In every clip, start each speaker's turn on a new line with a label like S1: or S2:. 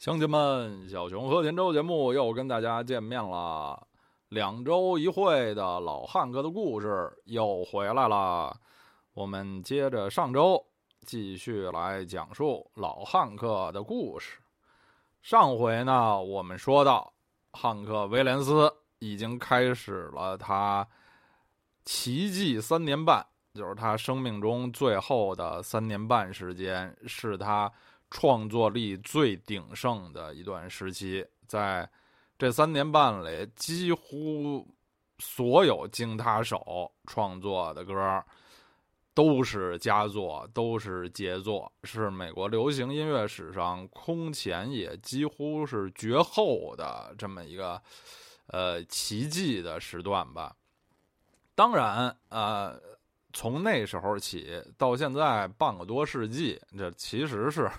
S1: 乡亲们，小熊和田周节目又跟大家见面了。两周一会的老汉克的故事又回来了。我们接着上周继续来讲述老汉克的故事。上回呢，我们说到汉克威廉斯已经开始了他奇迹三年半，就是他生命中最后的三年半时间，是他。创作力最鼎盛的一段时期，在这三年半里，几乎所有经他手创作的歌都是佳作，都是杰作，是美国流行音乐史上空前也几乎是绝后的这么一个呃奇迹的时段吧。当然，呃，从那时候起到现在半个多世纪，这其实是。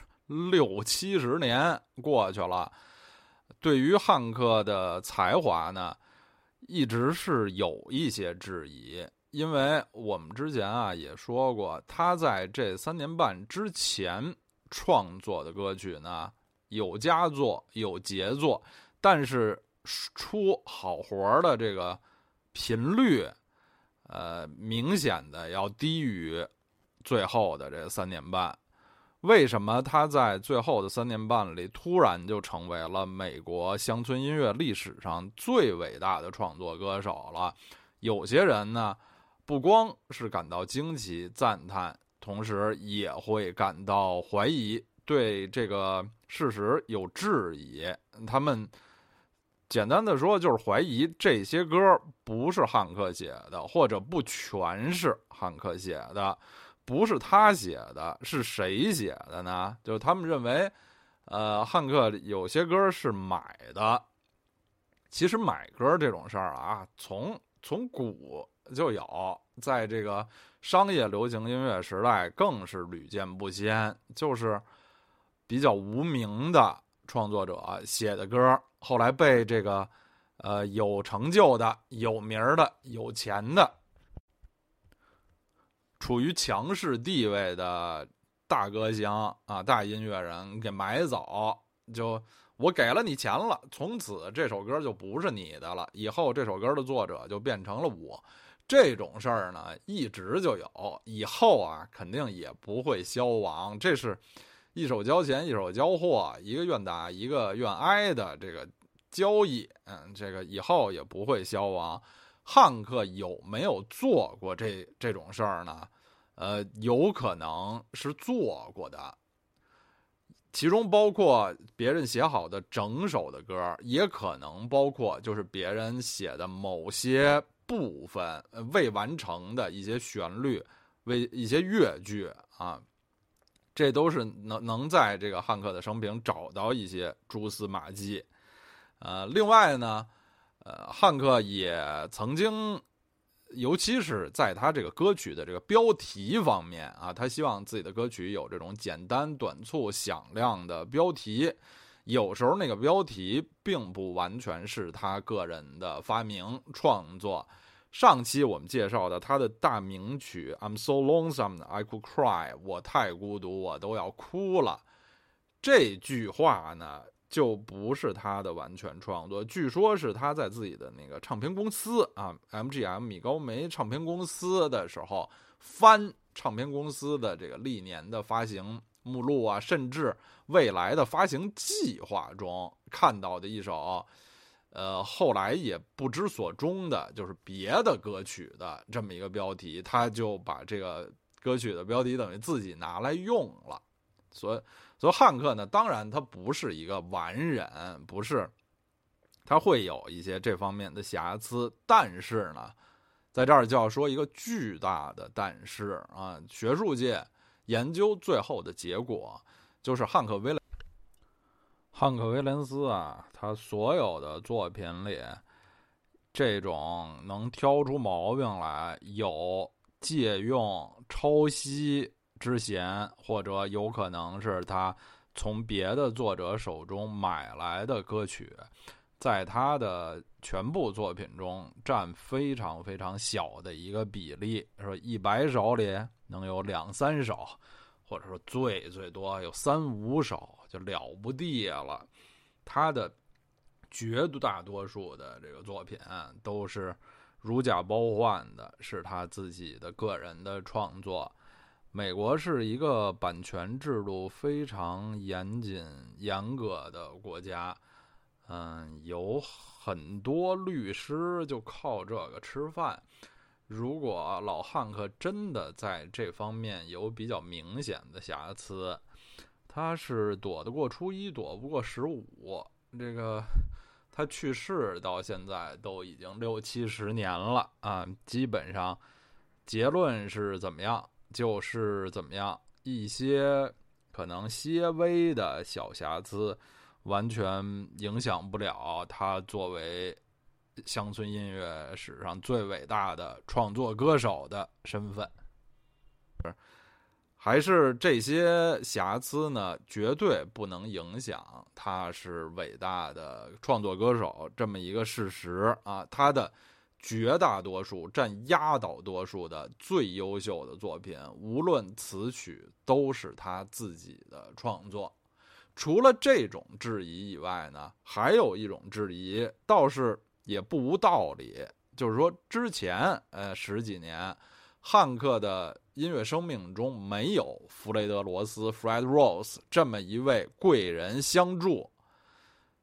S1: 六七十年过去了，对于汉克的才华呢，一直是有一些质疑，因为我们之前啊也说过，他在这三年半之前创作的歌曲呢，有佳作有杰作，但是出好活的这个频率，呃，明显的要低于最后的这三年半。为什么他在最后的三年半里突然就成为了美国乡村音乐历史上最伟大的创作歌手了？有些人呢，不光是感到惊奇赞叹，同时也会感到怀疑，对这个事实有质疑。他们简单的说，就是怀疑这些歌不是汉克写的，或者不全是汉克写的。不是他写的，是谁写的呢？就是他们认为，呃，汉克有些歌是买的。其实买歌这种事儿啊，从从古就有，在这个商业流行音乐时代更是屡见不鲜。就是比较无名的创作者写的歌，后来被这个呃有成就的、有名的、有钱的。处于强势地位的大歌星啊，大音乐人给买走，就我给了你钱了，从此这首歌就不是你的了，以后这首歌的作者就变成了我。这种事儿呢，一直就有，以后啊，肯定也不会消亡。这是一手交钱，一手交货，一个愿打，一个愿挨的这个交易。嗯，这个以后也不会消亡。汉克有没有做过这这种事儿呢？呃，有可能是做过的，其中包括别人写好的整首的歌，也可能包括就是别人写的某些部分未完成的一些旋律、为一些乐句啊，这都是能能在这个汉克的生平找到一些蛛丝马迹。呃，另外呢。呃，汉克也曾经，尤其是在他这个歌曲的这个标题方面啊，他希望自己的歌曲有这种简单、短促、响亮的标题。有时候那个标题并不完全是他个人的发明创作。上期我们介绍的他的大名曲《I'm So Lonesome I Could Cry》，我太孤独，我都要哭了。这句话呢？就不是他的完全创作，据说是他在自己的那个唱片公司啊，MGM 米高梅唱片公司的时候翻唱片公司的这个历年的发行目录啊，甚至未来的发行计划中看到的一首，呃，后来也不知所终的，就是别的歌曲的这么一个标题，他就把这个歌曲的标题等于自己拿来用了，所以。所以汉克呢，当然他不是一个完人，不是，他会有一些这方面的瑕疵。但是呢，在这儿就要说一个巨大的但是啊，学术界研究最后的结果就是汉克威廉汉克威廉斯啊，他所有的作品里，这种能挑出毛病来，有借用、抄袭。之嫌，或者有可能是他从别的作者手中买来的歌曲，在他的全部作品中占非常非常小的一个比例，说一百首里能有两三首，或者说最最多有三五首，就了不地了。他的绝大多数的这个作品都是如假包换的，是他自己的个人的创作。美国是一个版权制度非常严谨、严格的国家，嗯，有很多律师就靠这个吃饭。如果老汉克真的在这方面有比较明显的瑕疵，他是躲得过初一，躲不过十五。这个他去世到现在都已经六七十年了啊，基本上结论是怎么样？就是怎么样，一些可能些微的小瑕疵，完全影响不了他作为乡村音乐史上最伟大的创作歌手的身份。还是这些瑕疵呢，绝对不能影响他是伟大的创作歌手这么一个事实啊，他的。绝大多数占压倒多数的最优秀的作品，无论词曲都是他自己的创作。除了这种质疑以外呢，还有一种质疑倒是也不无道理，就是说之前呃十几年，汉克的音乐生命中没有弗雷德罗斯 （Fred Rose） 这么一位贵人相助。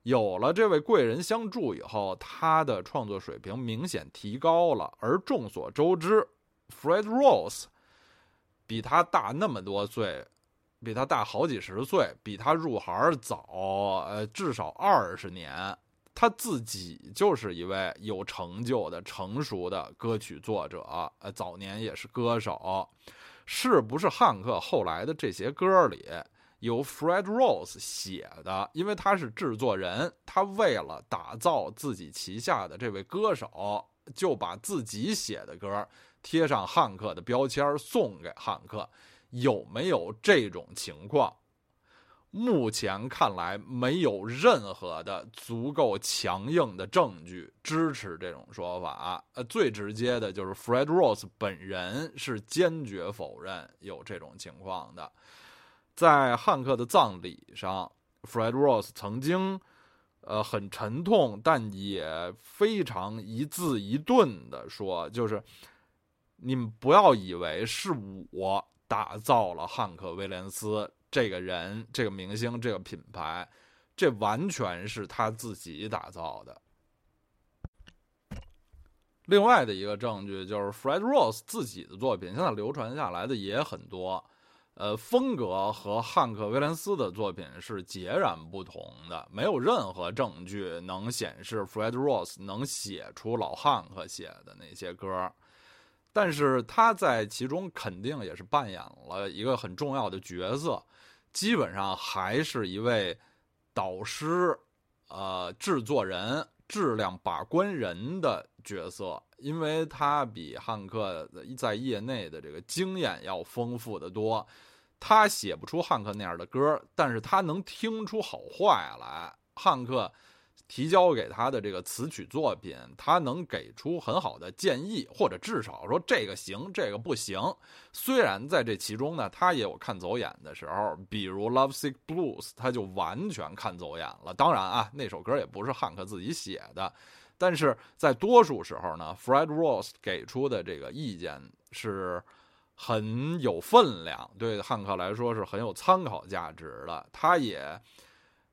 S1: 有了这位贵人相助以后，他的创作水平明显提高了。而众所周知，Fred Rose 比他大那么多岁，比他大好几十岁，比他入行早，呃，至少二十年。他自己就是一位有成就的、成熟的歌曲作者，呃，早年也是歌手。是不是汉克后来的这些歌里？由 Fred Rose 写的，因为他是制作人，他为了打造自己旗下的这位歌手，就把自己写的歌贴上汉克的标签送给汉克。有没有这种情况？目前看来，没有任何的足够强硬的证据支持这种说法。呃，最直接的就是 Fred Rose 本人是坚决否认有这种情况的。在汉克的葬礼上，Fred Rose 曾经，呃，很沉痛，但也非常一字一顿的说：“就是你们不要以为是我打造了汉克·威廉斯这个人、这个明星、这个品牌，这完全是他自己打造的。”另外的一个证据就是 Fred Rose 自己的作品，现在流传下来的也很多。呃，风格和汉克·威廉斯的作品是截然不同的，没有任何证据能显示 Fred Rose 能写出老汉克写的那些歌，但是他在其中肯定也是扮演了一个很重要的角色，基本上还是一位导师、呃制作人、质量把关人的角色，因为他比汉克在业内的这个经验要丰富的多。他写不出汉克那样的歌，但是他能听出好坏来。汉克提交给他的这个词曲作品，他能给出很好的建议，或者至少说这个行，这个不行。虽然在这其中呢，他也有看走眼的时候，比如《Love Sick Blues》，他就完全看走眼了。当然啊，那首歌也不是汉克自己写的，但是在多数时候呢，Fred Rose 给出的这个意见是。很有分量，对汉克来说是很有参考价值的。他也，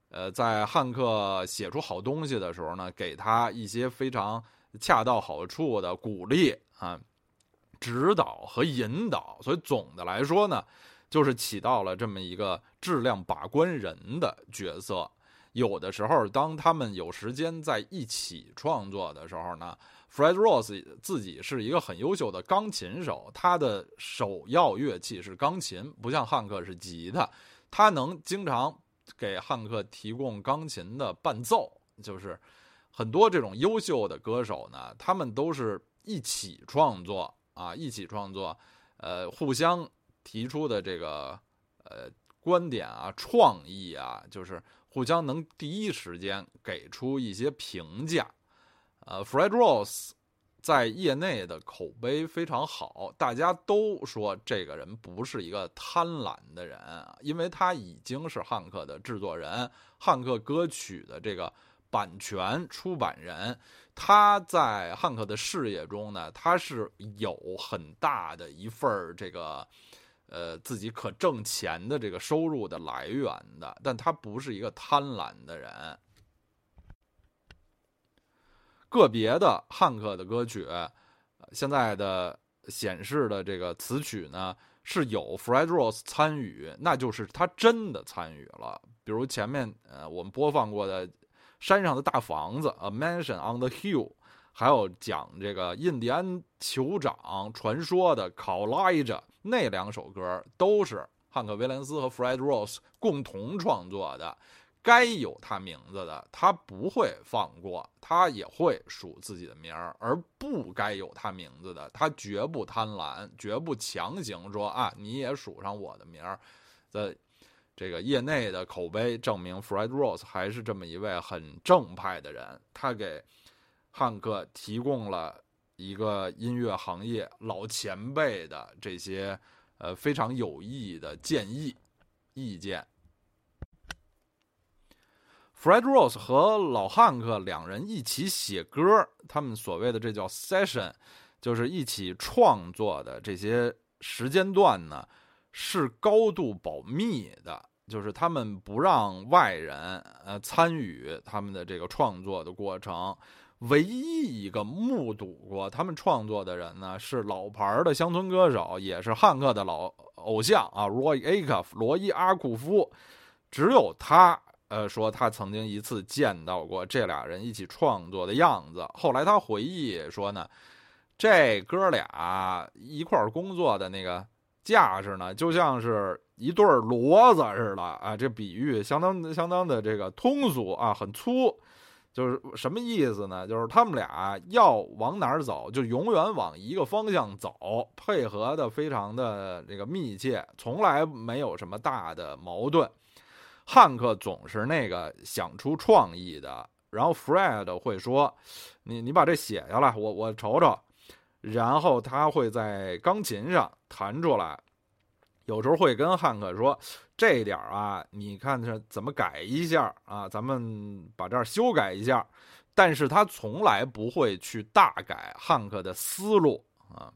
S1: 呃，在汉克写出好东西的时候呢，给他一些非常恰到好处的鼓励啊、指导和引导。所以总的来说呢，就是起到了这么一个质量把关人的角色。有的时候，当他们有时间在一起创作的时候呢。Fred Rose 自己是一个很优秀的钢琴手，他的首要乐器是钢琴，不像汉克是吉他。他能经常给汉克提供钢琴的伴奏，就是很多这种优秀的歌手呢，他们都是一起创作啊，一起创作，呃，互相提出的这个呃观点啊、创意啊，就是互相能第一时间给出一些评价。呃，Fred Rose 在业内的口碑非常好，大家都说这个人不是一个贪婪的人，因为他已经是汉克的制作人，汉克歌曲的这个版权出版人，他在汉克的事业中呢，他是有很大的一份儿这个，呃，自己可挣钱的这个收入的来源的，但他不是一个贪婪的人。个别的汉克的歌曲，现在的显示的这个词曲呢是有 Fred Rose 参与，那就是他真的参与了。比如前面呃我们播放过的《山上的大房子》A Mansion on the Hill，还有讲这个印第安酋长传说的考拉伊着那两首歌，都是汉克威廉斯和 Fred Rose 共同创作的。该有他名字的，他不会放过，他也会数自己的名儿；而不该有他名字的，他绝不贪婪，绝不强行说啊，你也数上我的名儿。在这个业内的口碑证明，Fred Rose 还是这么一位很正派的人。他给汉克提供了一个音乐行业老前辈的这些呃非常有益的建议意见。Fred Rose 和老汉克两人一起写歌，他们所谓的这叫 session，就是一起创作的这些时间段呢，是高度保密的，就是他们不让外人呃参与他们的这个创作的过程。唯一一个目睹过他们创作的人呢，是老牌的乡村歌手，也是汉克的老偶像啊，Roy Acuff 罗伊阿库夫，只有他。呃，说他曾经一次见到过这俩人一起创作的样子。后来他回忆说呢，这哥俩一块儿工作的那个架势呢，就像是一对骡子似的啊。这比喻相当相当的这个通俗啊，很粗。就是什么意思呢？就是他们俩要往哪儿走，就永远往一个方向走，配合的非常的这个密切，从来没有什么大的矛盾。汉克总是那个想出创意的，然后 Fred 会说：“你你把这写下来，我我瞅瞅。”然后他会在钢琴上弹出来，有时候会跟汉克说：“这点儿啊，你看这怎么改一下啊？咱们把这儿修改一下。”但是他从来不会去大改汉克的思路啊。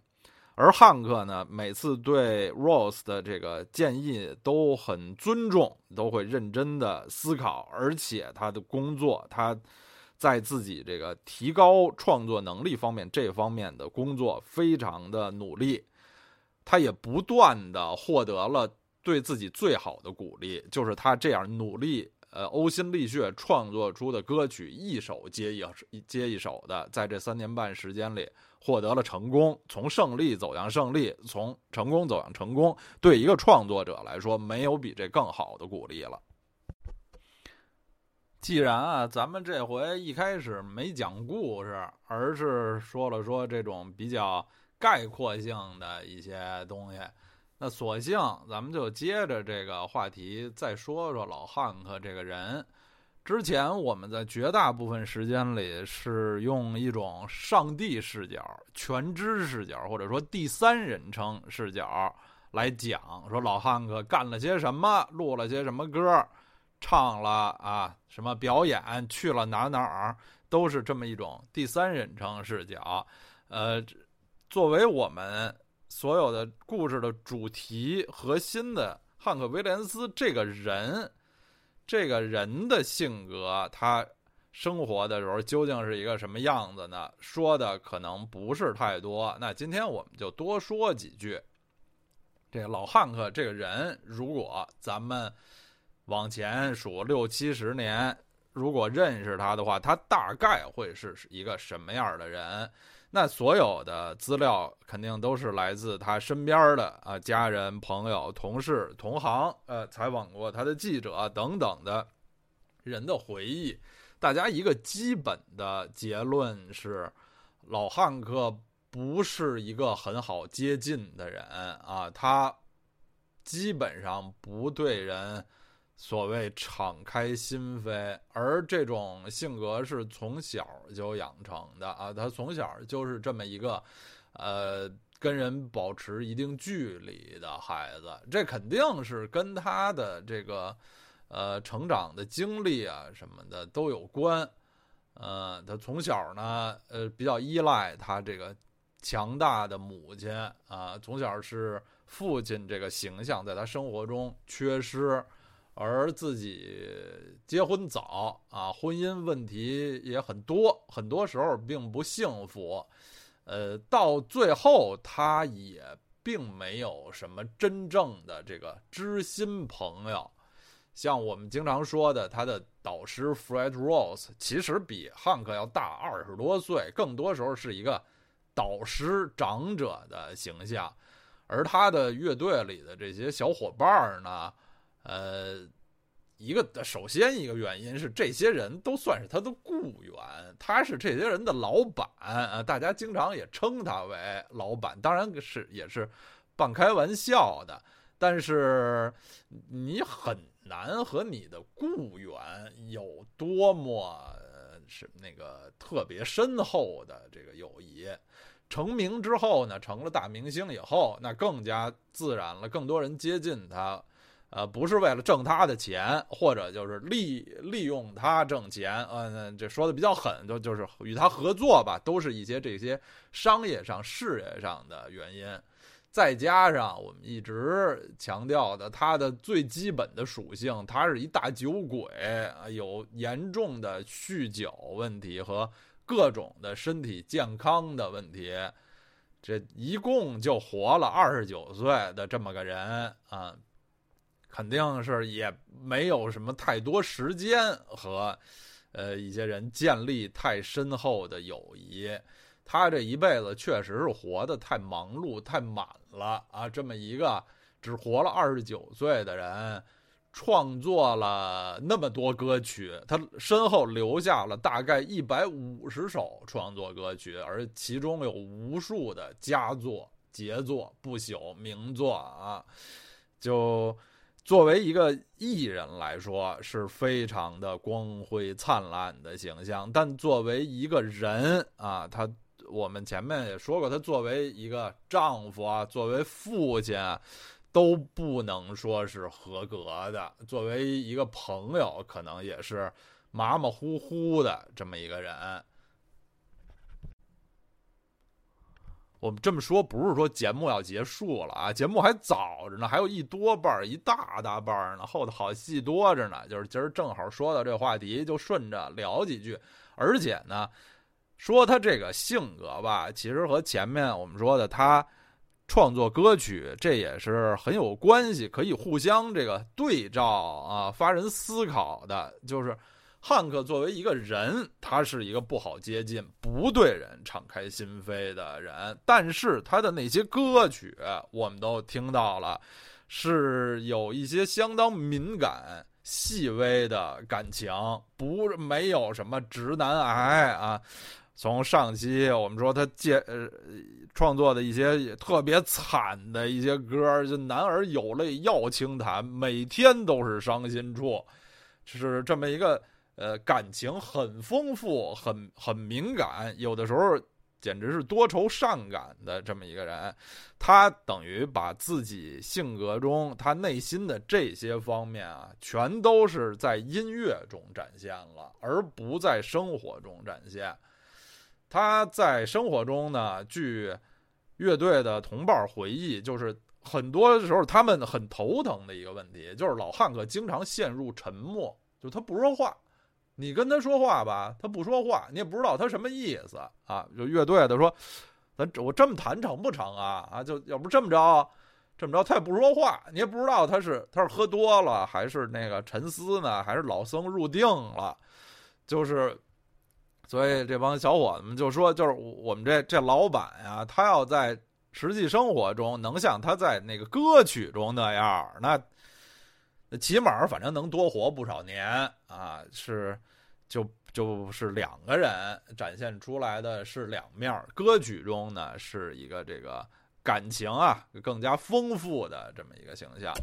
S1: 而汉克呢，每次对 Rose 的这个建议都很尊重，都会认真的思考，而且他的工作，他在自己这个提高创作能力方面，这方面的工作非常的努力，他也不断的获得了对自己最好的鼓励，就是他这样努力，呃，呕心沥血创作出的歌曲，一首接一接一首的，在这三年半时间里。获得了成功，从胜利走向胜利，从成功走向成功。对一个创作者来说，没有比这更好的鼓励了。既然啊，咱们这回一开始没讲故事，而是说了说这种比较概括性的一些东西，那索性咱们就接着这个话题再说说老汉克这个人。之前我们在绝大部分时间里是用一种上帝视角、全知视角，或者说第三人称视角来讲，说老汉克干了些什么，录了些什么歌，唱了啊什么表演，去了哪哪儿，都是这么一种第三人称视角。呃，作为我们所有的故事的主题核心的汉克·威廉斯这个人。这个人的性格，他生活的时候究竟是一个什么样子呢？说的可能不是太多。那今天我们就多说几句。这老汉克这个人，如果咱们往前数六七十年，如果认识他的话，他大概会是一个什么样的人？那所有的资料肯定都是来自他身边的啊家人、朋友、同事、同行，呃，采访过他的记者等等的人的回忆。大家一个基本的结论是，老汉克不是一个很好接近的人啊，他基本上不对人所谓敞开心扉，而这种性格是从小就养成的啊，他从小就是这么一个，呃，跟人保持一定距离的孩子，这肯定是跟他的这个，呃，成长的经历啊什么的都有关。呃，他从小呢，呃，比较依赖他这个强大的母亲啊，从小是父亲这个形象在他生活中缺失。而自己结婚早啊，婚姻问题也很多，很多时候并不幸福。呃，到最后他也并没有什么真正的这个知心朋友。像我们经常说的，他的导师 Fred Rose 其实比汉克要大二十多岁，更多时候是一个导师长者的形象。而他的乐队里的这些小伙伴呢？呃，一个首先一个原因是这些人都算是他的雇员，他是这些人的老板啊，大家经常也称他为老板，当然是也是半开玩笑的。但是你很难和你的雇员有多么是那个特别深厚的这个友谊。成名之后呢，成了大明星以后，那更加自然了，更多人接近他。呃，不是为了挣他的钱，或者就是利利用他挣钱，嗯，这说的比较狠，就就是与他合作吧，都是一些这些商业上、事业上的原因，再加上我们一直强调的他的最基本的属性，他是一大酒鬼，有严重的酗酒问题和各种的身体健康的问题，这一共就活了二十九岁的这么个人啊。肯定是也没有什么太多时间和，呃，一些人建立太深厚的友谊。他这一辈子确实是活得太忙碌、太满了啊！这么一个只活了二十九岁的人，创作了那么多歌曲，他身后留下了大概一百五十首创作歌曲，而其中有无数的佳作、杰作、不朽名作啊！就。作为一个艺人来说，是非常的光辉灿烂的形象。但作为一个人啊，他我们前面也说过，他作为一个丈夫啊，作为父亲，都不能说是合格的。作为一个朋友，可能也是马马虎虎的这么一个人。我们这么说不是说节目要结束了啊，节目还早着呢，还有一多半儿一大大半儿呢，后头好戏多着呢。就是今儿正好说到这话题，就顺着聊几句。而且呢，说他这个性格吧，其实和前面我们说的他创作歌曲，这也是很有关系，可以互相这个对照啊，发人思考的，就是。汉克作为一个人，他是一个不好接近、不对人敞开心扉的人。但是他的那些歌曲，我们都听到了，是有一些相当敏感、细微的感情，不没有什么直男癌啊。从上期我们说他借呃创作的一些特别惨的一些歌，就男儿有泪要轻弹，每天都是伤心处，是这么一个。呃，感情很丰富，很很敏感，有的时候简直是多愁善感的这么一个人。他等于把自己性格中他内心的这些方面啊，全都是在音乐中展现了，而不在生活中展现。他在生活中呢，据乐队的同伴回忆，就是很多时候他们很头疼的一个问题，就是老汉克经常陷入沉默，就他不说话。你跟他说话吧，他不说话，你也不知道他什么意思啊。就乐队的说，咱我这么弹成不成啊？啊，就要不这么着，这么着他也不说话，你也不知道他是他是喝多了还是那个沉思呢，还是老僧入定了。就是，所以这帮小伙子们就说，就是我们这这老板呀，他要在实际生活中能像他在那个歌曲中那样，那。那起码反正能多活不少年啊！是，就就是两个人展现出来的是两面歌曲中呢是一个这个感情啊更加丰富的这么一个形象。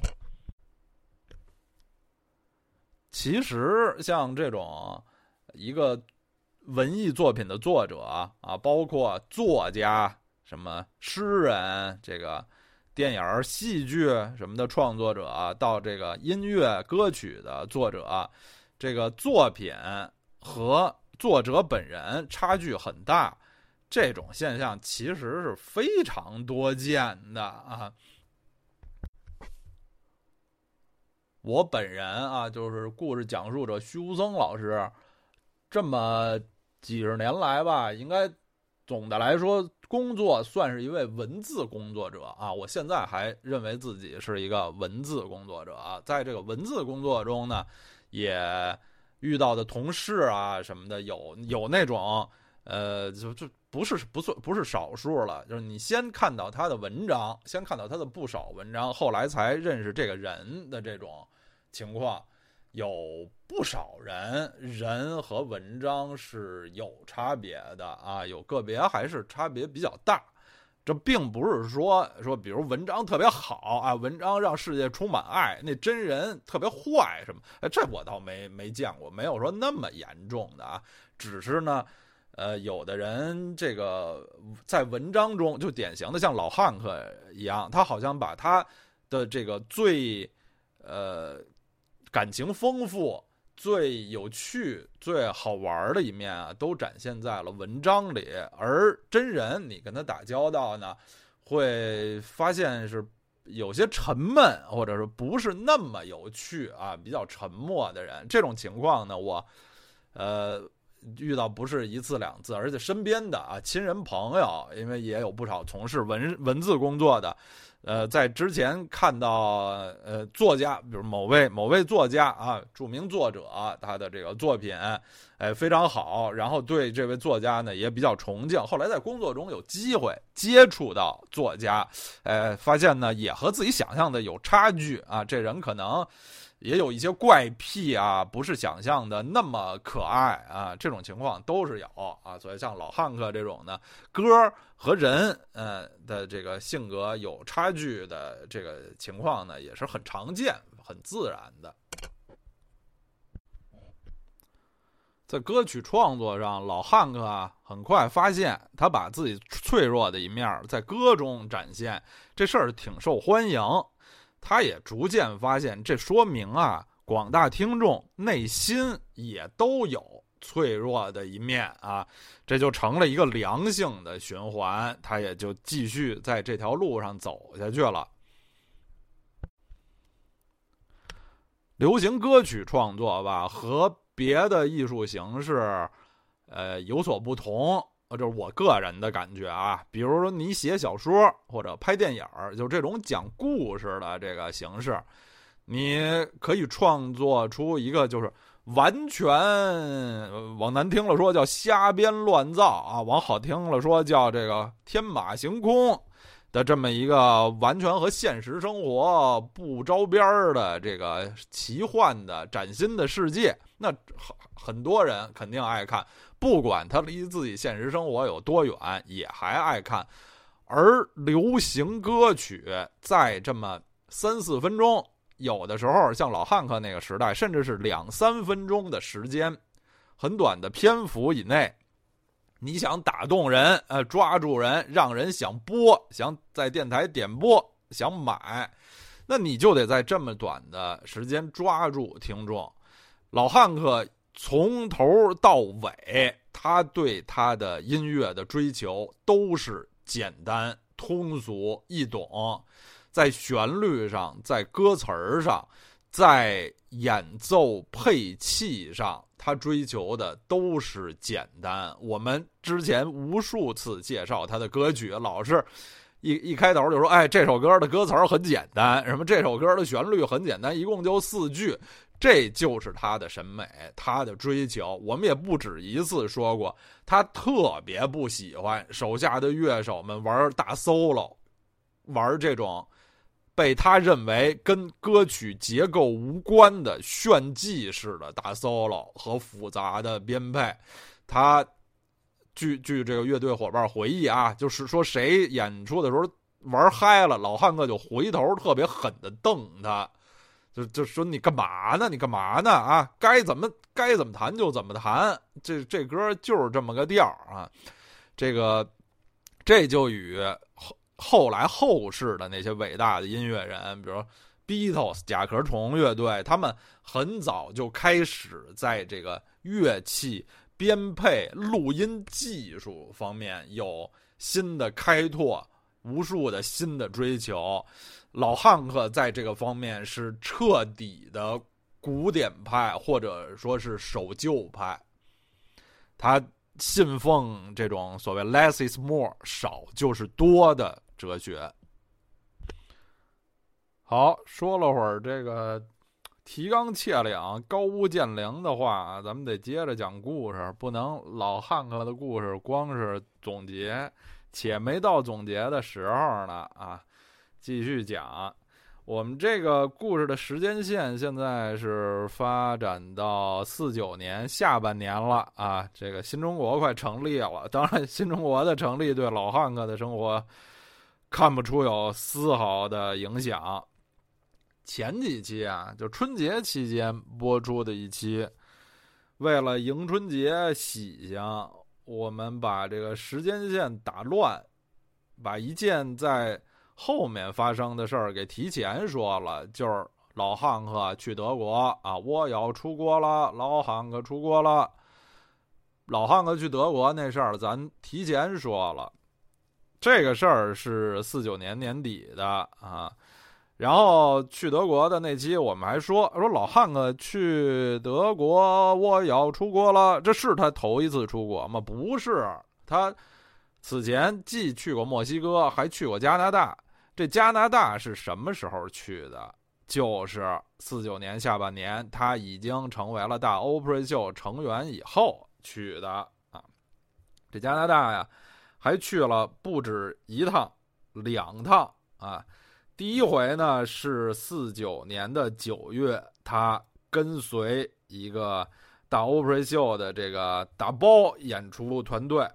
S1: 其实像这种一个文艺作品的作者啊，包括作家、什么诗人、这个电影、戏剧什么的创作者，到这个音乐歌曲的作者，这个作品和作者本人差距很大，这种现象其实是非常多见的啊。我本人啊，就是故事讲述者虚无僧老师，这么几十年来吧，应该总的来说工作算是一位文字工作者啊。我现在还认为自己是一个文字工作者啊，在这个文字工作中呢，也遇到的同事啊什么的，有有那种呃，就就不是不算不是少数了，就是你先看到他的文章，先看到他的不少文章，后来才认识这个人的这种。情况有不少人，人和文章是有差别的啊，有个别还是差别比较大。这并不是说说，比如文章特别好啊，文章让世界充满爱，那真人特别坏什么？哎，这我倒没没见过，没有说那么严重的啊。只是呢，呃，有的人这个在文章中就典型的像老汉克一样，他好像把他的这个最呃。感情丰富、最有趣、最好玩的一面啊，都展现在了文章里。而真人，你跟他打交道呢，会发现是有些沉闷，或者说不是那么有趣啊，比较沉默的人。这种情况呢，我呃遇到不是一次两次，而且身边的啊亲人朋友，因为也有不少从事文文字工作的。呃，在之前看到呃作家，比如某位某位作家啊，著名作者，他的这个作品，哎非常好，然后对这位作家呢也比较崇敬。后来在工作中有机会接触到作家，哎，发现呢也和自己想象的有差距啊，这人可能。也有一些怪癖啊，不是想象的那么可爱啊，这种情况都是有啊。所以像老汉克这种呢，歌和人呃的这个性格有差距的这个情况呢，也是很常见、很自然的。在歌曲创作上，老汉克啊，很快发现他把自己脆弱的一面在歌中展现，这事儿挺受欢迎。他也逐渐发现，这说明啊，广大听众内心也都有脆弱的一面啊，这就成了一个良性的循环，他也就继续在这条路上走下去了。流行歌曲创作吧，和别的艺术形式，呃，有所不同。呃，就是我个人的感觉啊，比如说你写小说或者拍电影就这种讲故事的这个形式，你可以创作出一个就是完全往难听了说叫瞎编乱造啊，往好听了说叫这个天马行空的这么一个完全和现实生活不着边儿的这个奇幻的崭新的世界，那很很多人肯定爱看。不管他离自己现实生活有多远，也还爱看。而流行歌曲在这么三四分钟，有的时候像老汉克那个时代，甚至是两三分钟的时间，很短的篇幅以内，你想打动人，呃，抓住人，让人想播，想在电台点播，想买，那你就得在这么短的时间抓住听众。老汉克。从头到尾，他对他的音乐的追求都是简单、通俗易懂，在旋律上，在歌词儿上，在演奏配器上，他追求的都是简单。我们之前无数次介绍他的歌曲，老是一一开头就说：“哎，这首歌的歌词很简单，什么这首歌的旋律很简单，一共就四句。”这就是他的审美，他的追求。我们也不止一次说过，他特别不喜欢手下的乐手们玩大 solo，玩这种被他认为跟歌曲结构无关的炫技式的大 solo 和复杂的编配。他据据这个乐队伙伴回忆啊，就是说谁演出的时候玩嗨了，老汉克就回头特别狠的瞪他。就就说你干嘛呢？你干嘛呢？啊，该怎么该怎么弹就怎么弹，这这歌就是这么个调啊。这个这就与后后来后世的那些伟大的音乐人，比如 Beatles 甲壳虫乐队，他们很早就开始在这个乐器编配、录音技术方面有新的开拓，无数的新的追求。老汉克在这个方面是彻底的古典派，或者说是守旧派。他信奉这种所谓 “less is more”，少就是多的哲学。好，说了会儿这个提纲挈领、高屋建瓴的话，咱们得接着讲故事，不能老汉克的故事光是总结，且没到总结的时候呢啊。继续讲，我们这个故事的时间线现在是发展到四九年下半年了啊，这个新中国快成立了。当然，新中国的成立对老汉克的生活看不出有丝毫的影响。前几期啊，就春节期间播出的一期，为了迎春节喜庆，我们把这个时间线打乱，把一件在。后面发生的事儿给提前说了，就是老汉克去德国啊，我要出国了。老汉克出国了，老汉克去德国那事儿咱提前说了。这个事儿是四九年年底的啊，然后去德国的那期我们还说说老汉克去德国，我要出国了。这是他头一次出国吗？不是，他此前既去过墨西哥，还去过加拿大。这加拿大是什么时候去的？就是四九年下半年，他已经成为了大欧普瑞秀成员以后去的啊。这加拿大呀，还去了不止一趟、两趟啊。第一回呢是四九年的九月，他跟随一个大欧普瑞秀的这个打包演出团队，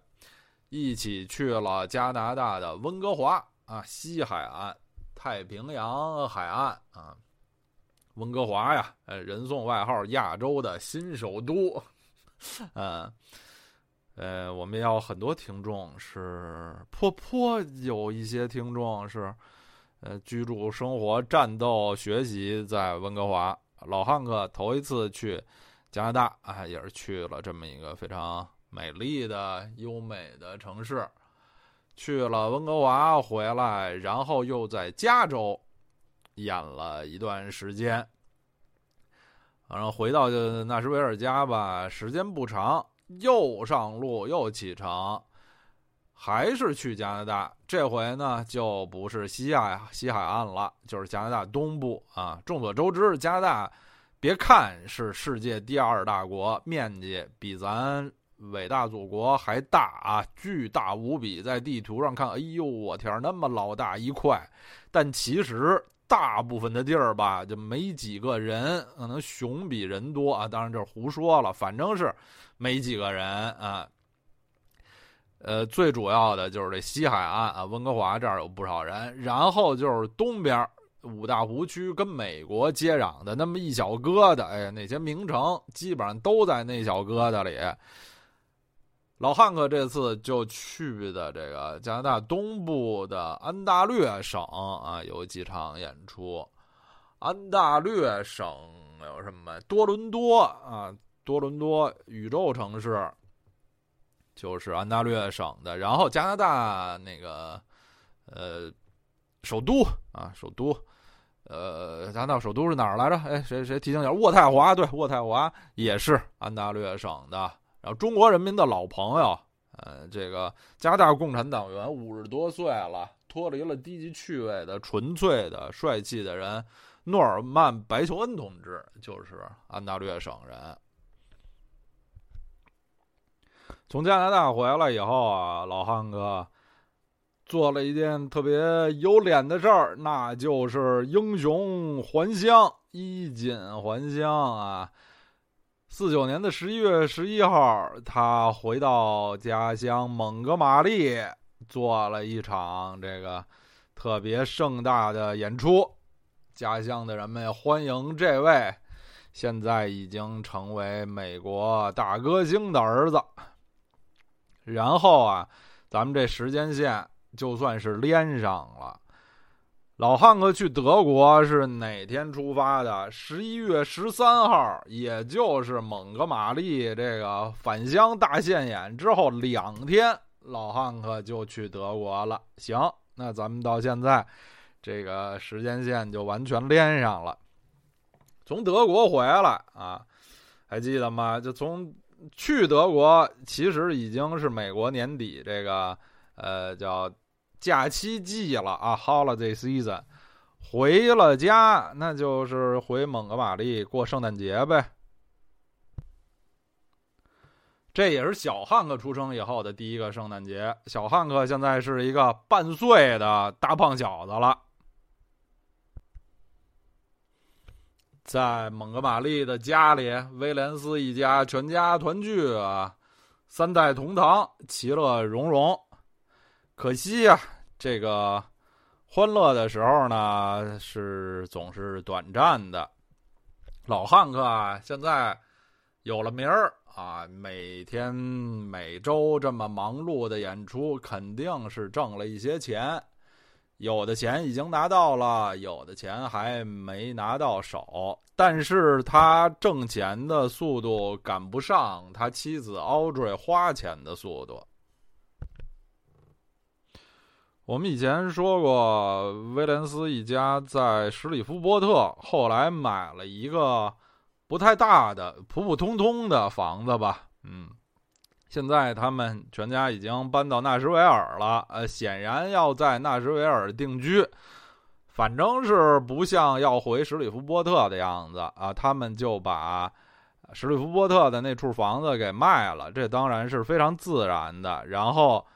S1: 一起去了加拿大的温哥华。啊，西海岸，太平洋海岸啊，温哥华呀，呃，人送外号“亚洲的新首都”。嗯，呃我们要很多听众是颇颇有一些听众是，呃，居住、生活、战斗、学习在温哥华。老汉克头一次去加拿大啊，也是去了这么一个非常美丽的、优美的城市。去了温哥华回来，然后又在加州演了一段时间，然后回到纳什维尔家吧，时间不长，又上路又启程，还是去加拿大。这回呢，就不是西亚西海岸了，就是加拿大东部啊。众所周知，加拿大别看是世界第二大国，面积比咱。伟大祖国还大啊，巨大无比，在地图上看，哎呦，我天，那么老大一块。但其实大部分的地儿吧，就没几个人，可能熊比人多啊。当然这是胡说了，反正是没几个人啊。呃，最主要的就是这西海岸啊，温哥华这儿有不少人，然后就是东边五大湖区跟美国接壤的那么一小疙瘩，哎呀，那些名城基本上都在那小疙瘩里。老汉克这次就去的这个加拿大东部的安大略省啊，有几场演出。安大略省有什么？多伦多啊，多伦多宇宙城市就是安大略省的。然后加拿大那个呃首都啊，首都呃加拿大首都是哪儿来着？哎，谁谁提醒一下？渥太华，对，渥太华也是安大略省的。然后，中国人民的老朋友，呃，这个加拿大共产党员，五十多岁了，脱离了低级趣味的纯粹的帅气的人，诺尔曼·白求恩同志就是安大略省人。从加拿大回来以后啊，老汉哥做了一件特别有脸的事儿，那就是英雄还乡，衣锦还乡啊。四九年的十一月十一号，他回到家乡蒙哥马利，做了一场这个特别盛大的演出，家乡的人们欢迎这位，现在已经成为美国大歌星的儿子。然后啊，咱们这时间线就算是连上了。老汉克去德国是哪天出发的？十一月十三号，也就是蒙哥马利这个返乡大现眼之后两天，老汉克就去德国了。行，那咱们到现在这个时间线就完全连上了。从德国回来啊，还记得吗？就从去德国，其实已经是美国年底这个呃叫。假期季了啊，holiday season，回了家，那就是回蒙哥马利过圣诞节呗。这也是小汉克出生以后的第一个圣诞节。小汉克现在是一个半岁的大胖小子了，在蒙哥马利的家里，威廉斯一家全家团聚啊，三代同堂，其乐融融。可惜呀，这个欢乐的时候呢，是总是短暂的。老汉克啊，现在有了名儿啊，每天每周这么忙碌的演出，肯定是挣了一些钱。有的钱已经拿到了，有的钱还没拿到手。但是他挣钱的速度赶不上他妻子 Audrey 花钱的速度。我们以前说过，威廉斯一家在史里夫波特，后来买了一个不太大的、普普通通的房子吧。嗯，现在他们全家已经搬到纳什维尔了，呃，显然要在纳什维尔定居。反正是不像要回史里夫波特的样子啊，他们就把史里夫波特的那处房子给卖了，这当然是非常自然的。然后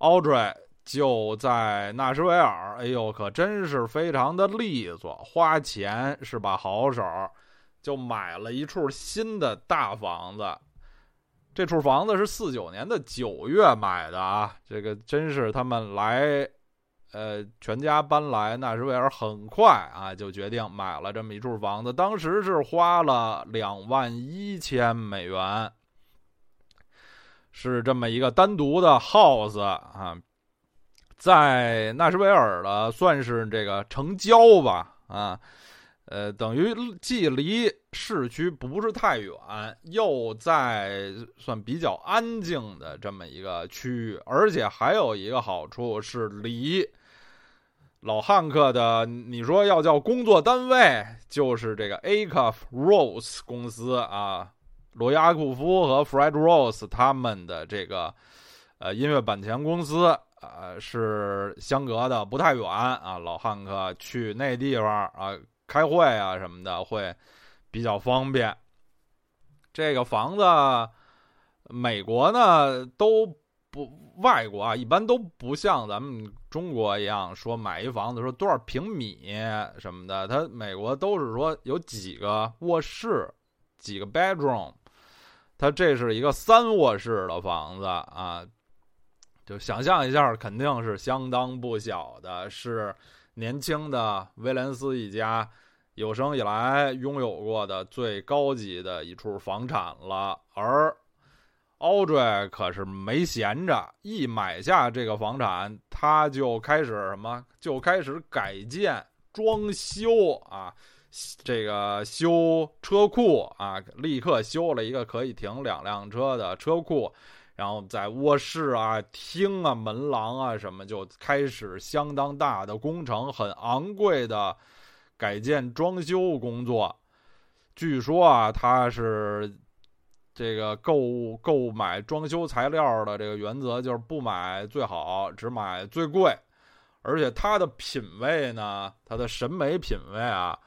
S1: ，Audrey。就在纳什维尔，哎呦，可真是非常的利索，花钱是把好手，就买了一处新的大房子。这处房子是四九年的九月买的啊，这个真是他们来，呃，全家搬来纳什维尔很快啊，就决定买了这么一处房子。当时是花了两万一千美元，是这么一个单独的 house 啊。在纳什维尔的算是这个城郊吧，啊，呃，等于既离市区不是太远，又在算比较安静的这么一个区域，而且还有一个好处是离老汉克的，你说要叫工作单位，就是这个 a c f Rose 公司啊，罗亚库夫和 Fred Rose 他们的这个呃音乐版权公司。呃，是相隔的不太远啊，老汉克去那地方啊开会啊什么的会比较方便。这个房子，美国呢都不，外国啊一般都不像咱们中国一样说买一房子说多少平米什么的，它美国都是说有几个卧室，几个 bedroom，它这是一个三卧室的房子啊。就想象一下，肯定是相当不小的，是年轻的威廉斯一家有生以来拥有过的最高级的一处房产了。而 audre 可是没闲着，一买下这个房产，他就开始什么？就开始改建、装修啊，这个修车库啊，立刻修了一个可以停两辆车的车库。然后在卧室啊、厅啊、门廊啊什么，就开始相当大的工程，很昂贵的改建装修工作。据说啊，他是这个购物购买装修材料的这个原则就是不买最好，只买最贵。而且他的品味呢，他的审美品味啊，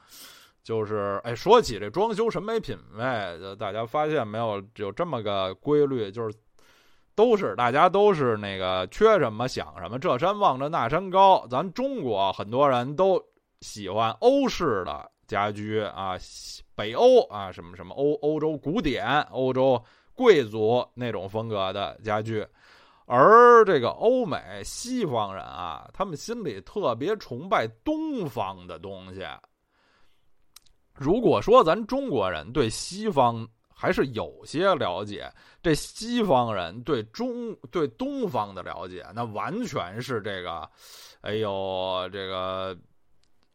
S1: 就是哎，说起这装修审美品味，大家发现没有，有这么个规律，就是。都是大家都是那个缺什么想什么，这山望着那山高。咱中国很多人都喜欢欧式的家居啊，北欧啊，什么什么欧欧洲古典、欧洲贵族那种风格的家具。而这个欧美西方人啊，他们心里特别崇拜东方的东西。如果说咱中国人对西方还是有些了解，这西方人对中对东方的了解，那完全是这个，哎呦，这个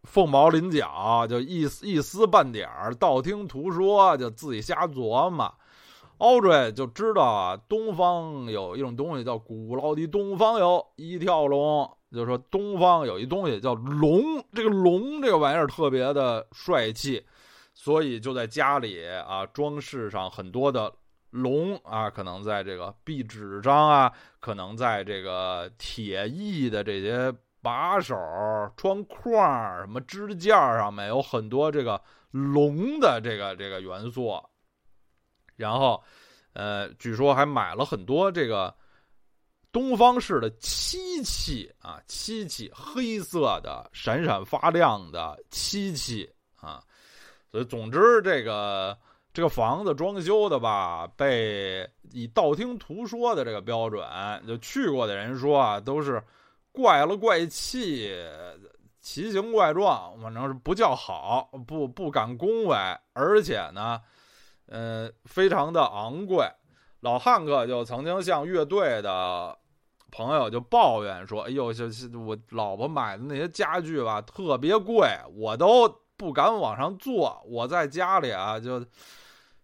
S1: 凤毛麟角，就一丝一丝半点儿道听途说，就自己瞎琢磨。奥瑞就知道啊，东方有一种东西叫古老的东方有一条龙，就说东方有一东西叫龙，这个龙这个玩意儿特别的帅气，所以就在家里啊装饰上很多的龙啊，可能在这个壁纸上啊，可能在这个铁艺的这些把手、窗框、什么支架上面有很多这个龙的这个这个元素。然后，呃，据说还买了很多这个东方式的漆器啊，漆器黑色的、闪闪发亮的漆器。所以，总之，这个这个房子装修的吧，被以道听途说的这个标准，就去过的人说啊，都是怪了怪气、奇形怪状，反正是不叫好，不不敢恭维，而且呢。嗯，非常的昂贵。老汉克就曾经向乐队的朋友就抱怨说：“哎呦，这我老婆买的那些家具吧，特别贵，我都不敢往上坐。我在家里啊，就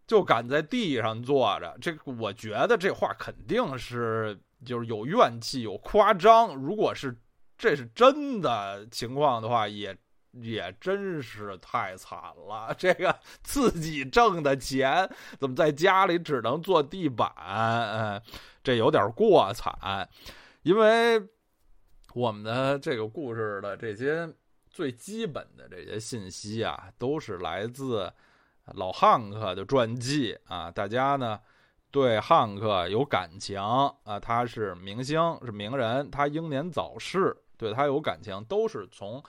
S1: 就敢在地上坐着。这我觉得这话肯定是就是有怨气，有夸张。如果是这是真的情况的话，也。”也真是太惨了，这个自己挣的钱怎么在家里只能坐地板？嗯，这有点过惨。因为我们的这个故事的这些最基本的这些信息啊，都是来自老汉克的传记啊。大家呢对汉克有感情啊，他是明星，是名人，他英年早逝，对他有感情，都是从。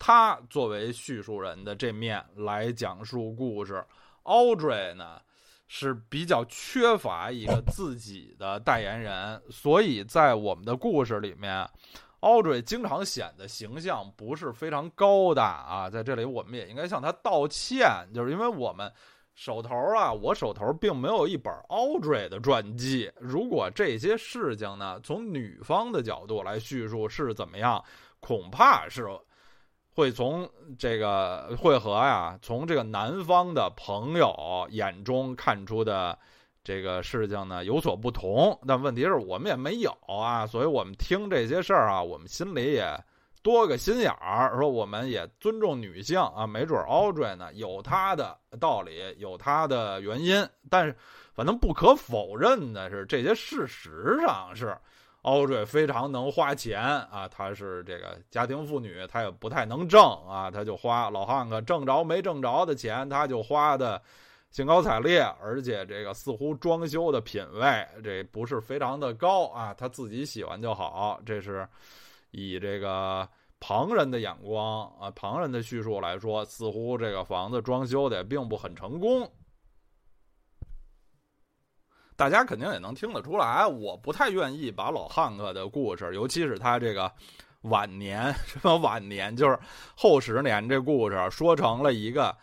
S1: 他作为叙述人的这面来讲述故事，Audrey 呢是比较缺乏一个自己的代言人，所以在我们的故事里面，Audrey 经常显得形象不是非常高大啊。在这里，我们也应该向他道歉，就是因为我们手头啊，我手头并没有一本 Audrey 的传记。如果这些事情呢，从女方的角度来叙述是怎么样，恐怕是。会从这个会和呀，从这个男方的朋友眼中看出的这个事情呢有所不同。但问题是我们也没有啊，所以我们听这些事儿啊，我们心里也多个心眼儿，说我们也尊重女性啊，没准 Audrey 呢有她的道理，有她的原因。但是反正不可否认的是，这些事实上是。奥瑞非常能花钱啊，她是这个家庭妇女，她也不太能挣啊，她就花老汉克挣着没挣着的钱，她就花的兴高采烈，而且这个似乎装修的品味这不是非常的高啊，他自己喜欢就好，这是以这个旁人的眼光啊，旁人的叙述来说，似乎这个房子装修的也并不很成功。大家肯定也能听得出来，我不太愿意把老汉克的故事，尤其是他这个晚年，什么晚年，就是后十年这故事，说成了一个，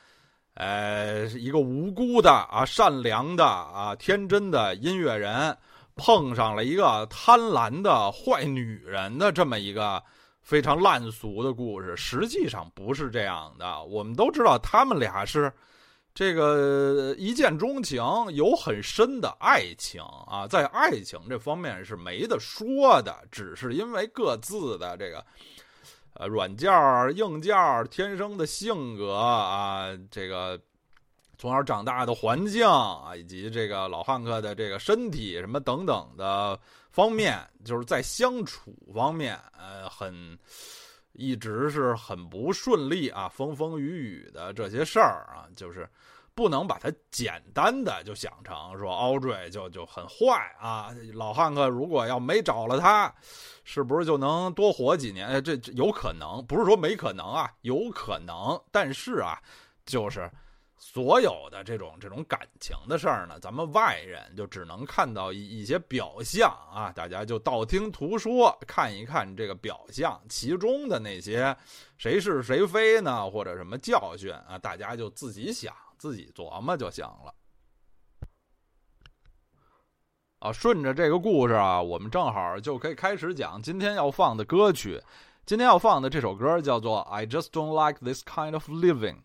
S1: 呃，一个无辜的啊，善良的啊，天真的音乐人，碰上了一个贪婪的坏女人的这么一个非常烂俗的故事。实际上不是这样的，我们都知道他们俩是。这个一见钟情，有很深的爱情啊，在爱情这方面是没得说的，只是因为各自的这个呃软件儿硬件儿天生的性格啊，这个从小长大的环境啊，以及这个老汉克的这个身体什么等等的方面，就是在相处方面，呃，很。一直是很不顺利啊，风风雨雨的这些事儿啊，就是不能把它简单的就想成说奥瑞就就很坏啊。老汉克如果要没找了他，是不是就能多活几年？这有可能，不是说没可能啊，有可能。但是啊，就是所有的这种这种感情的事儿呢，咱们外人就只能看到一一些表象啊，大家就道听途说，看一看这个表象，其中的那些谁是谁非呢，或者什么教训啊，大家就自己想，自己琢磨就行了。啊，顺着这个故事啊，我们正好就可以开始讲今天要放的歌曲。今天要放的这首歌叫做《I Just Don't Like This Kind of Living》。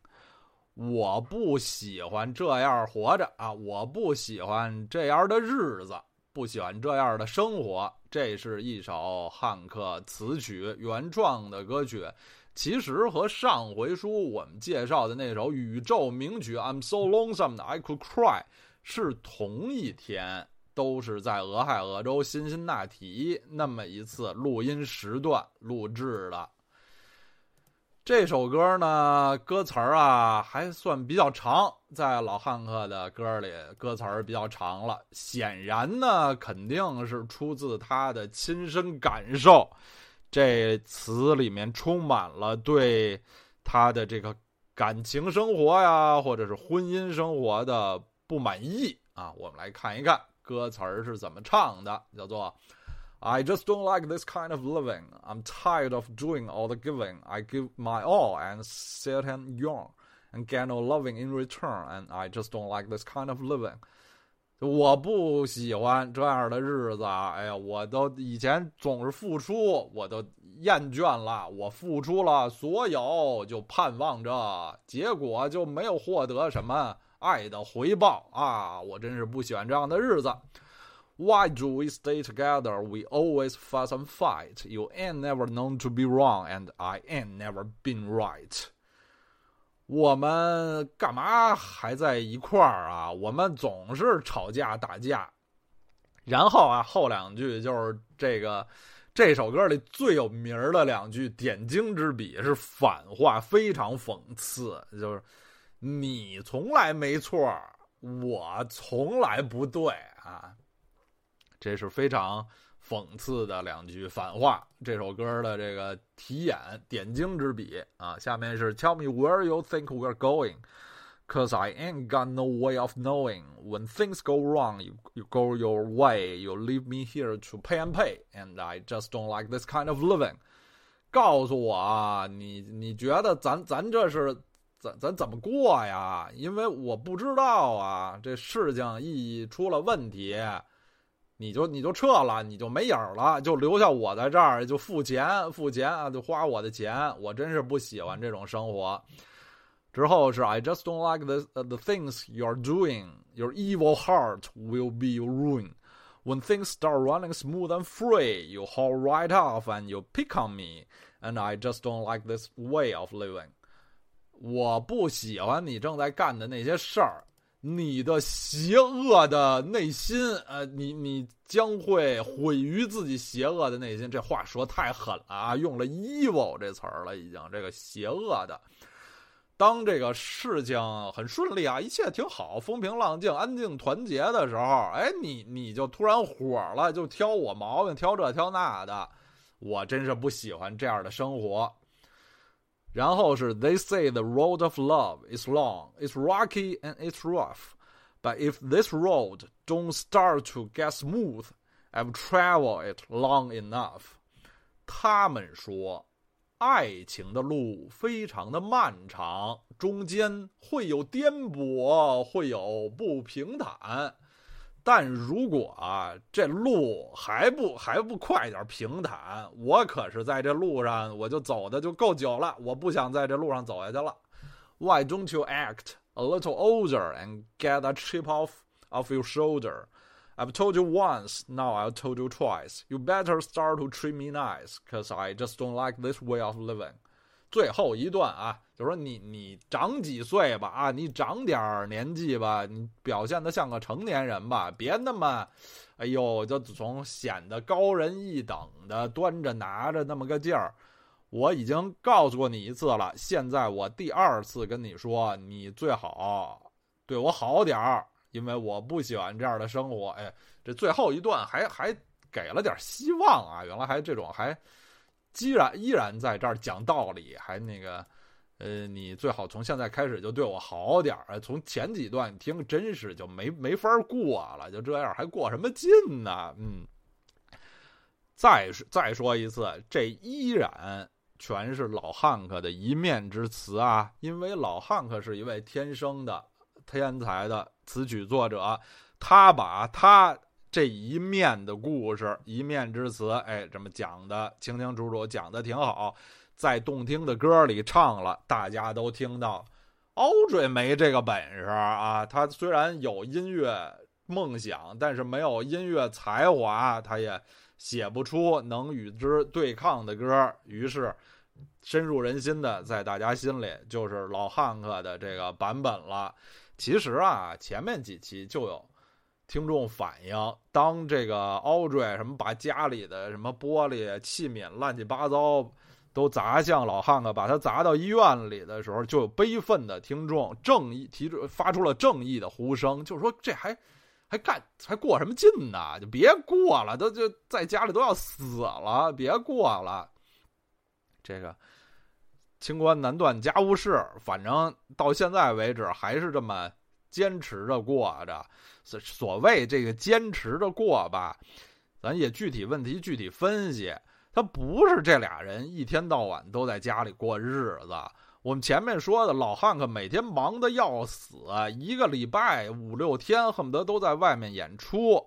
S1: 我不喜欢这样活着啊！我不喜欢这样的日子，不喜欢这样的生活。这是一首汉克词曲原创的歌曲，其实和上回书我们介绍的那首宇宙名曲《I'm So Lonesome I Could Cry》是同一天，都是在俄亥俄州辛辛那提那么一次录音时段录制的。这首歌呢，歌词儿啊还算比较长，在老汉克的歌里，歌词儿比较长了。显然呢，肯定是出自他的亲身感受。这词里面充满了对他的这个感情生活呀，或者是婚姻生活的不满意啊。我们来看一看歌词儿是怎么唱的，叫做。I just don't like this kind of living. I'm tired of doing all the giving. I give my all and sit and yawn and get no loving in return. And I just don't like this kind of living. 我不喜欢这样的日子啊。哎呀，我都以前总是付出，我都厌倦了。我付出了所有，就盼望着结果就没有获得什么爱的回报啊！我真是不喜欢这样的日子。why do we stay together? We always fuss and fight. You ain't never known to be wrong, and I ain't never been right. 我们干嘛还在一块儿啊？我们总是吵架打架。然后啊，后两句就是这个这首歌里最有名的两句点睛之笔，是反话，非常讽刺。就是你从来没错，我从来不对啊。这是非常讽刺的两句反话。这首歌的这个题眼点睛之笔啊，下面是 Tell me where you think we're going, cause I ain't got no way of knowing. When things go wrong, you you go your way, you leave me here to pay and pay, and I just don't like this kind of living. 告诉我啊，你你觉得咱咱这是咱咱怎么过呀？因为我不知道啊，这事情一出了问题。你就你就撤了，你就没影儿了，就留下我在这儿，就付钱付钱啊，就花我的钱。我真是不喜欢这种生活。之后是 I just don't like the the things you're doing. Your evil heart will be ruin When things start running smooth and free, you haul right off and you pick on me. And I just don't like this way of living. 我不喜欢你正在干的那些事儿。你的邪恶的内心，呃，你你将会毁于自己邪恶的内心。这话说太狠了啊！用了 “evil” 这词儿了，已经这个邪恶的。当这个事情很顺利啊，一切挺好，风平浪静、安静团结的时候，哎，你你就突然火了，就挑我毛病，挑这挑那的。我真是不喜欢这样的生活。然后是 They say the road of love is long, it's rocky and it's rough, but if this road don't start to get smooth, I've traveled it long enough. 他们说，爱情的路非常的漫长，中间会有颠簸，会有不平坦。 但如果啊，这路还不还不快点平坦，我可是在这路上我就走的就够久了，我不想在这路上走下去了。Why don't you act a little older and get a chip off off your shoulder? I've told you once, now I've told you twice. You better start to treat me nice, cause I just don't like this way of living. 最后一段啊， 就说你你长几岁吧啊，你长点年纪吧，你表现的像个成年人吧，别那么，哎呦，就总显得高人一等的端着拿着那么个劲儿。我已经告诉过你一次了，现在我第二次跟你说，你最好对我好点儿，因为我不喜欢这样的生活。哎，这最后一段还还给了点希望啊，原来还这种还。依然依然在这儿讲道理，还那个，呃，你最好从现在开始就对我好点儿。从前几段听，真是就没没法过了，就这样还过什么劲呢？嗯，再再说一次，这依然全是老汉克的一面之词啊，因为老汉克是一位天生的天才的词曲作者，他把他这一面的故事、一面之词，哎，这么讲的清清楚楚，讲的挺好。在动听的歌里唱了，大家都听到。Audrey 没这个本事啊，他虽然有音乐梦想，但是没有音乐才华，他也写不出能与之对抗的歌。于是，深入人心的，在大家心里就是老汉克的这个版本了。其实啊，前面几期就有听众反映，当这个 Audrey 什么把家里的什么玻璃器皿乱七八糟。都砸向老汉克，把他砸到医院里的时候，就有悲愤的听众正义提出发出了正义的呼声，就是说这还还干还过什么劲呢？就别过了，都就在家里都要死了，别过了。这个清官难断家务事，反正到现在为止还是这么坚持着过着。所所谓这个坚持着过吧，咱也具体问题具体分析。他不是这俩人一天到晚都在家里过日子。我们前面说的老汉克每天忙得要死，一个礼拜五六天恨不得都在外面演出，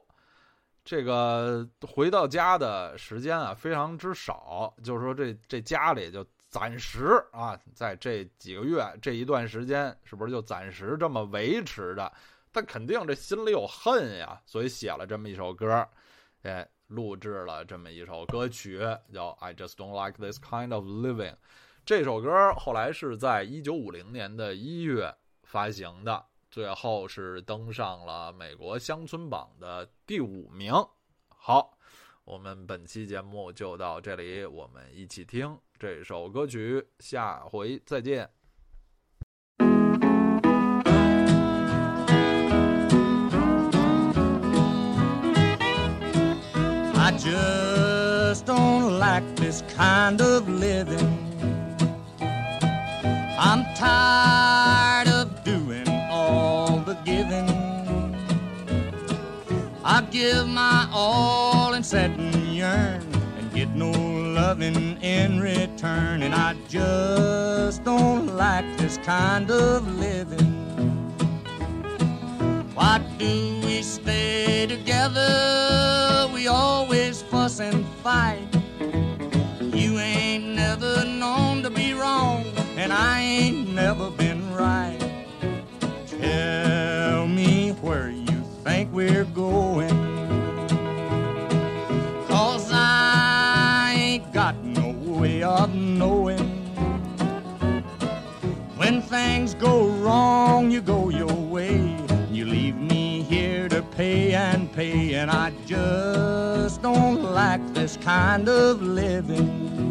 S1: 这个回到家的时间啊非常之少。就是说，这这家里就暂时啊，在这几个月这一段时间，是不是就暂时这么维持着？他肯定这心里有恨呀，所以写了这么一首歌，哎。录制了这么一首歌曲，叫《I Just Don't Like This Kind of Living》。这首歌后来是在一九五零年的一月发行的，最后是登上了美国乡村榜的第五名。好，我们本期节目就到这里，我们一起听这首歌曲，下回再见。
S2: Just don't like this kind of living. I'm tired of doing all the giving. I give my all and sit and yearn and get no loving in return. And I just don't like this kind of living. Why do we stay together? We always fuss and fight. You ain't never known to be wrong, and I ain't never been right. Tell me where you think we're going. Cause I ain't got no way of knowing. When things go wrong, you go your pay and pay, and I just don't like this kind of living.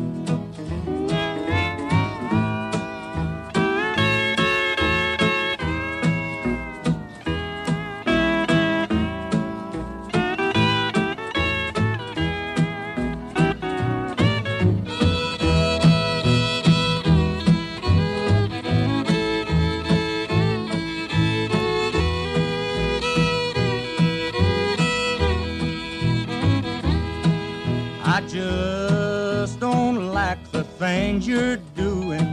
S2: You're doing.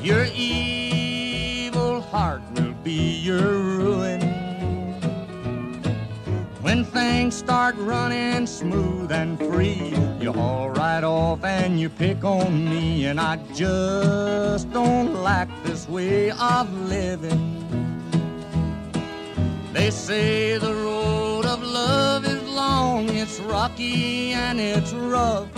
S2: Your evil heart will be your ruin. When things start running smooth and free, you haul right off and you pick on me. And I just don't like this way of living. They say the road of love is long, it's rocky and it's rough.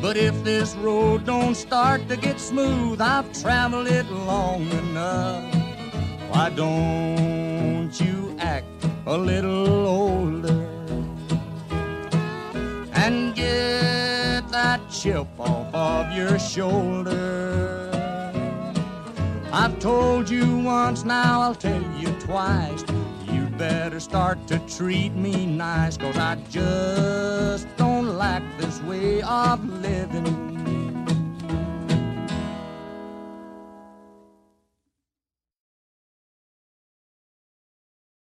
S2: But if this road don't start to get smooth, I've traveled it long enough. Why don't you act a little older and get that chip off of your shoulder? I've told you once, now I'll tell you twice. Better start to treat me nice, cause I just don't like this way of living.